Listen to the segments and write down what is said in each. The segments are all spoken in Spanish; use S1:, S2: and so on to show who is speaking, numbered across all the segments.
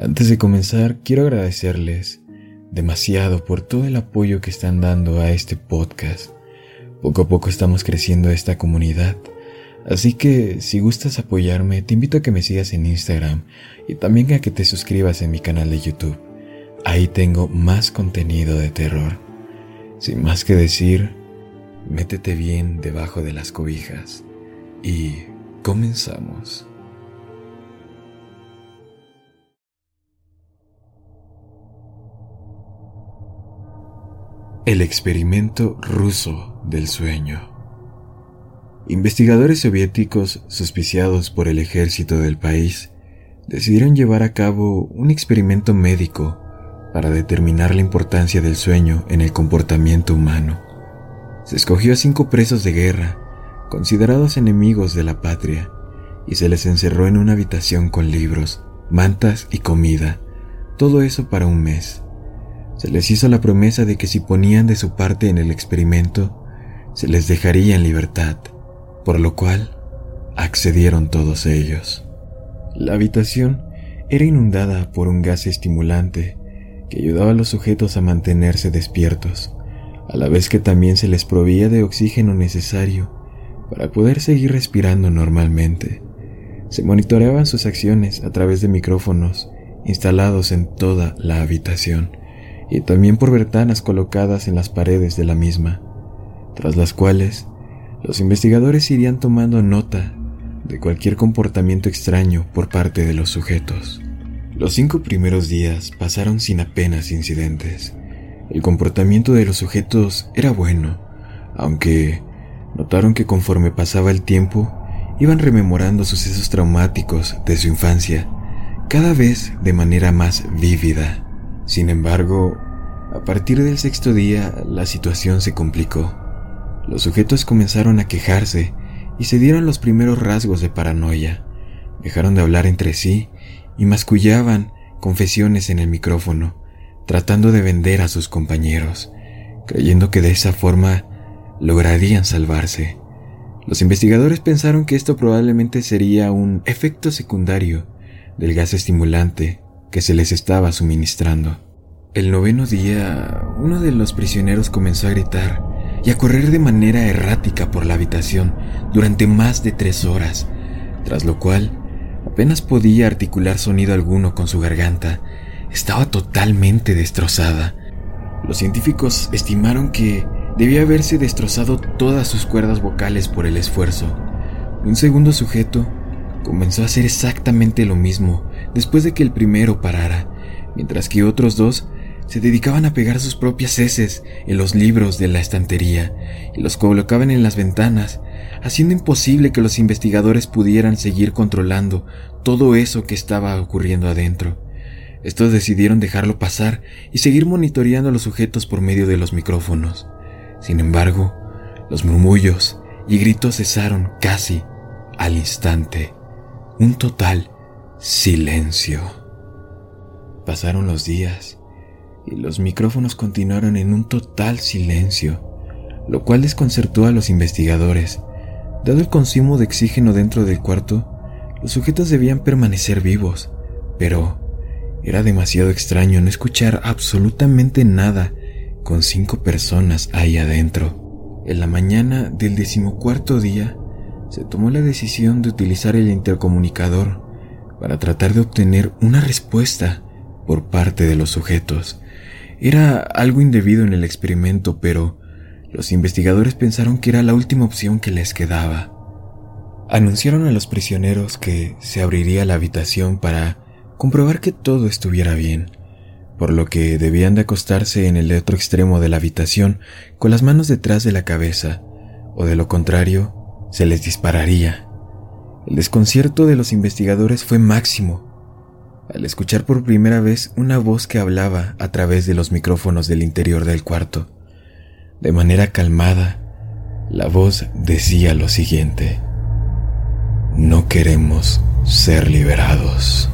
S1: Antes de comenzar, quiero agradecerles demasiado por todo el apoyo que están dando a este podcast. Poco a poco estamos creciendo esta comunidad, así que si gustas apoyarme, te invito a que me sigas en Instagram y también a que te suscribas en mi canal de YouTube. Ahí tengo más contenido de terror. Sin más que decir, métete bien debajo de las cobijas y comenzamos. El experimento ruso del sueño. Investigadores soviéticos suspiciados por el ejército del país decidieron llevar a cabo un experimento médico para determinar la importancia del sueño en el comportamiento humano se escogió a cinco presos de guerra, considerados enemigos de la patria, y se les encerró en una habitación con libros, mantas y comida, todo eso para un mes. Se les hizo la promesa de que si ponían de su parte en el experimento, se les dejaría en libertad, por lo cual accedieron todos ellos. La habitación era inundada por un gas estimulante que ayudaba a los sujetos a mantenerse despiertos a la vez que también se les proveía de oxígeno necesario para poder seguir respirando normalmente. Se monitoreaban sus acciones a través de micrófonos instalados en toda la habitación y también por ventanas colocadas en las paredes de la misma, tras las cuales los investigadores irían tomando nota de cualquier comportamiento extraño por parte de los sujetos. Los cinco primeros días pasaron sin apenas incidentes. El comportamiento de los sujetos era bueno, aunque notaron que conforme pasaba el tiempo, iban rememorando sucesos traumáticos de su infancia, cada vez de manera más vívida. Sin embargo, a partir del sexto día la situación se complicó. Los sujetos comenzaron a quejarse y se dieron los primeros rasgos de paranoia. Dejaron de hablar entre sí y mascullaban confesiones en el micrófono, tratando de vender a sus compañeros, creyendo que de esa forma lograrían salvarse. Los investigadores pensaron que esto probablemente sería un efecto secundario del gas estimulante que se les estaba suministrando. El noveno día, uno de los prisioneros comenzó a gritar y a correr de manera errática por la habitación durante más de tres horas, tras lo cual apenas podía articular sonido alguno con su garganta estaba totalmente destrozada. Los científicos estimaron que debía haberse destrozado todas sus cuerdas vocales por el esfuerzo. Un segundo sujeto comenzó a hacer exactamente lo mismo después de que el primero parara, mientras que otros dos se dedicaban a pegar sus propias heces en los libros de la estantería y los colocaban en las ventanas, haciendo imposible que los investigadores pudieran seguir controlando todo eso que estaba ocurriendo adentro. Estos decidieron dejarlo pasar y seguir monitoreando a los sujetos por medio de los micrófonos. Sin embargo, los murmullos y gritos cesaron casi al instante. Un total silencio. Pasaron los días y los micrófonos continuaron en un total silencio, lo cual desconcertó a los investigadores. Dado el consumo de oxígeno dentro del cuarto, los sujetos debían permanecer vivos, pero era demasiado extraño no escuchar absolutamente nada con cinco personas ahí adentro. En la mañana del decimocuarto día, se tomó la decisión de utilizar el intercomunicador para tratar de obtener una respuesta por parte de los sujetos. Era algo indebido en el experimento, pero los investigadores pensaron que era la última opción que les quedaba. Anunciaron a los prisioneros que se abriría la habitación para comprobar que todo estuviera bien, por lo que debían de acostarse en el otro extremo de la habitación con las manos detrás de la cabeza, o de lo contrario, se les dispararía. El desconcierto de los investigadores fue máximo, al escuchar por primera vez una voz que hablaba a través de los micrófonos del interior del cuarto. De manera calmada, la voz decía lo siguiente. No queremos ser liberados.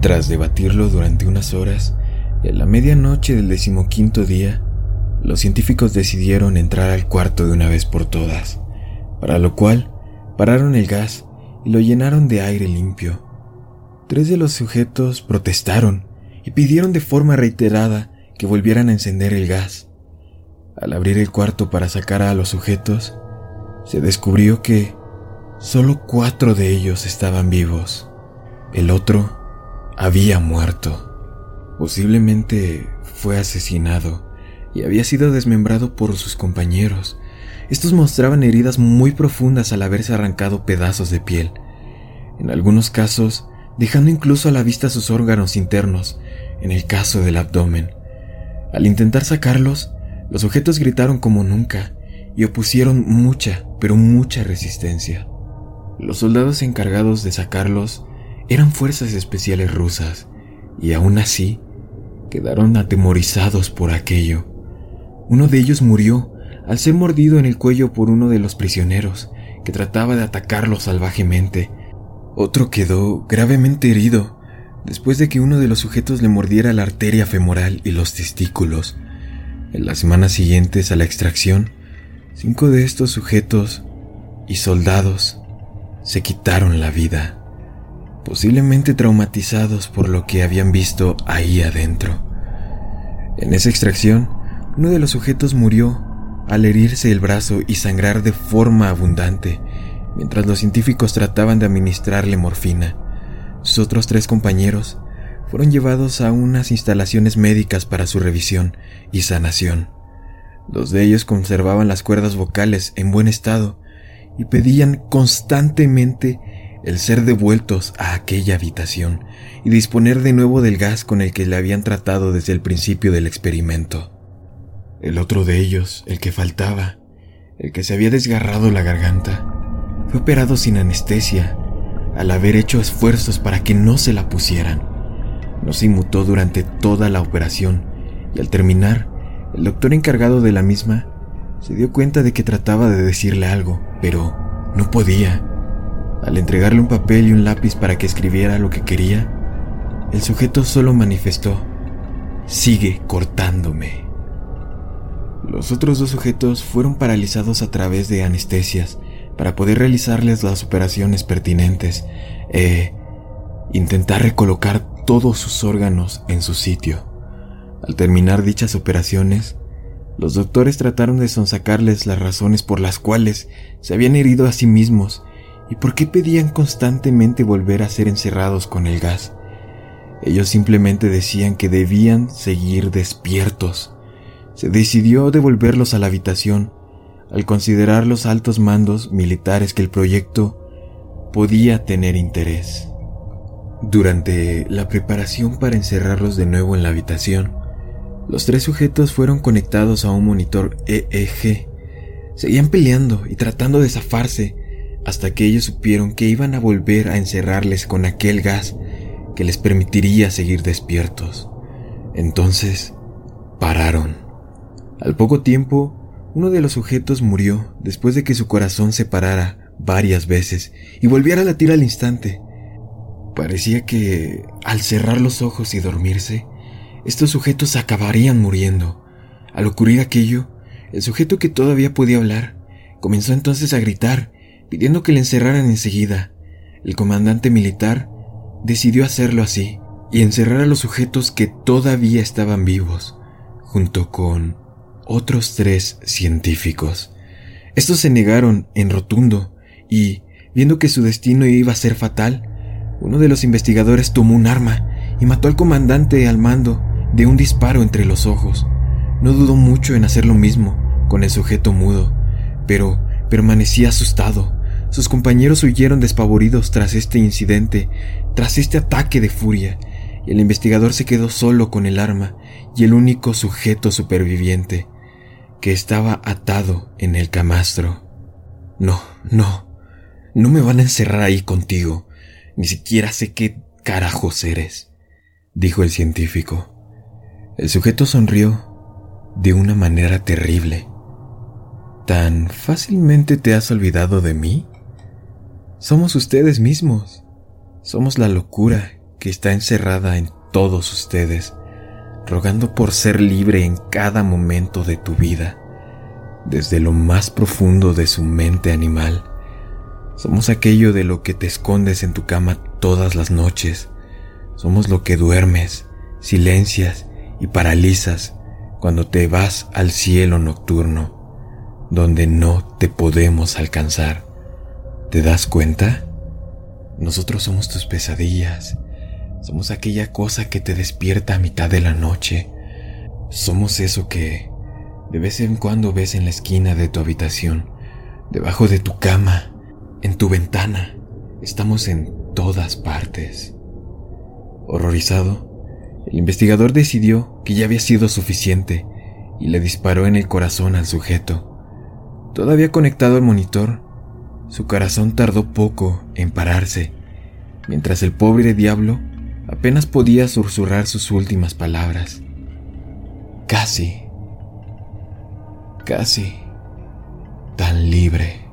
S1: Tras debatirlo durante unas horas, en la medianoche del decimoquinto día, los científicos decidieron entrar al cuarto de una vez por todas, para lo cual pararon el gas y lo llenaron de aire limpio. Tres de los sujetos protestaron y pidieron de forma reiterada que volvieran a encender el gas. Al abrir el cuarto para sacar a los sujetos, se descubrió que solo cuatro de ellos estaban vivos. El otro había muerto. Posiblemente fue asesinado y había sido desmembrado por sus compañeros. Estos mostraban heridas muy profundas al haberse arrancado pedazos de piel, en algunos casos dejando incluso a la vista sus órganos internos, en el caso del abdomen. Al intentar sacarlos, los sujetos gritaron como nunca y opusieron mucha, pero mucha resistencia. Los soldados encargados de sacarlos eran fuerzas especiales rusas, y aún así quedaron atemorizados por aquello. Uno de ellos murió al ser mordido en el cuello por uno de los prisioneros, que trataba de atacarlo salvajemente. Otro quedó gravemente herido después de que uno de los sujetos le mordiera la arteria femoral y los testículos. En las semanas siguientes a la extracción, cinco de estos sujetos y soldados se quitaron la vida, posiblemente traumatizados por lo que habían visto ahí adentro. En esa extracción, uno de los sujetos murió al herirse el brazo y sangrar de forma abundante, mientras los científicos trataban de administrarle morfina. Sus otros tres compañeros fueron llevados a unas instalaciones médicas para su revisión y sanación. Dos de ellos conservaban las cuerdas vocales en buen estado y pedían constantemente el ser devueltos a aquella habitación y disponer de nuevo del gas con el que le habían tratado desde el principio del experimento. El otro de ellos, el que faltaba, el que se había desgarrado la garganta, fue operado sin anestesia al haber hecho esfuerzos para que no se la pusieran. No se inmutó durante toda la operación y al terminar, el doctor encargado de la misma se dio cuenta de que trataba de decirle algo, pero no podía. Al entregarle un papel y un lápiz para que escribiera lo que quería, el sujeto solo manifestó, sigue cortándome. Los otros dos sujetos fueron paralizados a través de anestesias para poder realizarles las operaciones pertinentes e intentar recolocar todos sus órganos en su sitio. Al terminar dichas operaciones, los doctores trataron de sonsacarles las razones por las cuales se habían herido a sí mismos y por qué pedían constantemente volver a ser encerrados con el gas. Ellos simplemente decían que debían seguir despiertos. Se decidió devolverlos a la habitación al considerar los altos mandos militares que el proyecto podía tener interés. Durante la preparación para encerrarlos de nuevo en la habitación, los tres sujetos fueron conectados a un monitor EEG. Seguían peleando y tratando de zafarse hasta que ellos supieron que iban a volver a encerrarles con aquel gas que les permitiría seguir despiertos. Entonces, pararon. Al poco tiempo, uno de los sujetos murió después de que su corazón se parara varias veces y volviera a latir al instante. Parecía que, al cerrar los ojos y dormirse, estos sujetos acabarían muriendo. Al ocurrir aquello, el sujeto que todavía podía hablar comenzó entonces a gritar, pidiendo que le encerraran enseguida. El comandante militar decidió hacerlo así y encerrar a los sujetos que todavía estaban vivos, junto con otros tres científicos. Estos se negaron en rotundo y, viendo que su destino iba a ser fatal, uno de los investigadores tomó un arma y mató al comandante al mando de un disparo entre los ojos. No dudó mucho en hacer lo mismo con el sujeto mudo, pero permanecía asustado. Sus compañeros huyeron despavoridos tras este incidente, tras este ataque de furia, y el investigador se quedó solo con el arma y el único sujeto superviviente, que estaba atado en el camastro. No, no, no me van a encerrar ahí contigo. Ni siquiera sé qué carajos eres, dijo el científico. El sujeto sonrió de una manera terrible. ¿Tan fácilmente te has olvidado de mí? Somos ustedes mismos. Somos la locura que está encerrada en todos ustedes, rogando por ser libre en cada momento de tu vida, desde lo más profundo de su mente animal. Somos aquello de lo que te escondes en tu cama todas las noches. Somos lo que duermes, silencias y paralizas cuando te vas al cielo nocturno, donde no te podemos alcanzar. ¿Te das cuenta? Nosotros somos tus pesadillas, somos aquella cosa que te despierta a mitad de la noche, somos eso que de vez en cuando ves en la esquina de tu habitación, debajo de tu cama, en tu ventana, estamos en todas partes. Horrorizado, el investigador decidió que ya había sido suficiente y le disparó en el corazón al sujeto. Todavía conectado al monitor, su corazón tardó poco en pararse, mientras el pobre diablo apenas podía susurrar sus últimas palabras. Casi, casi tan libre.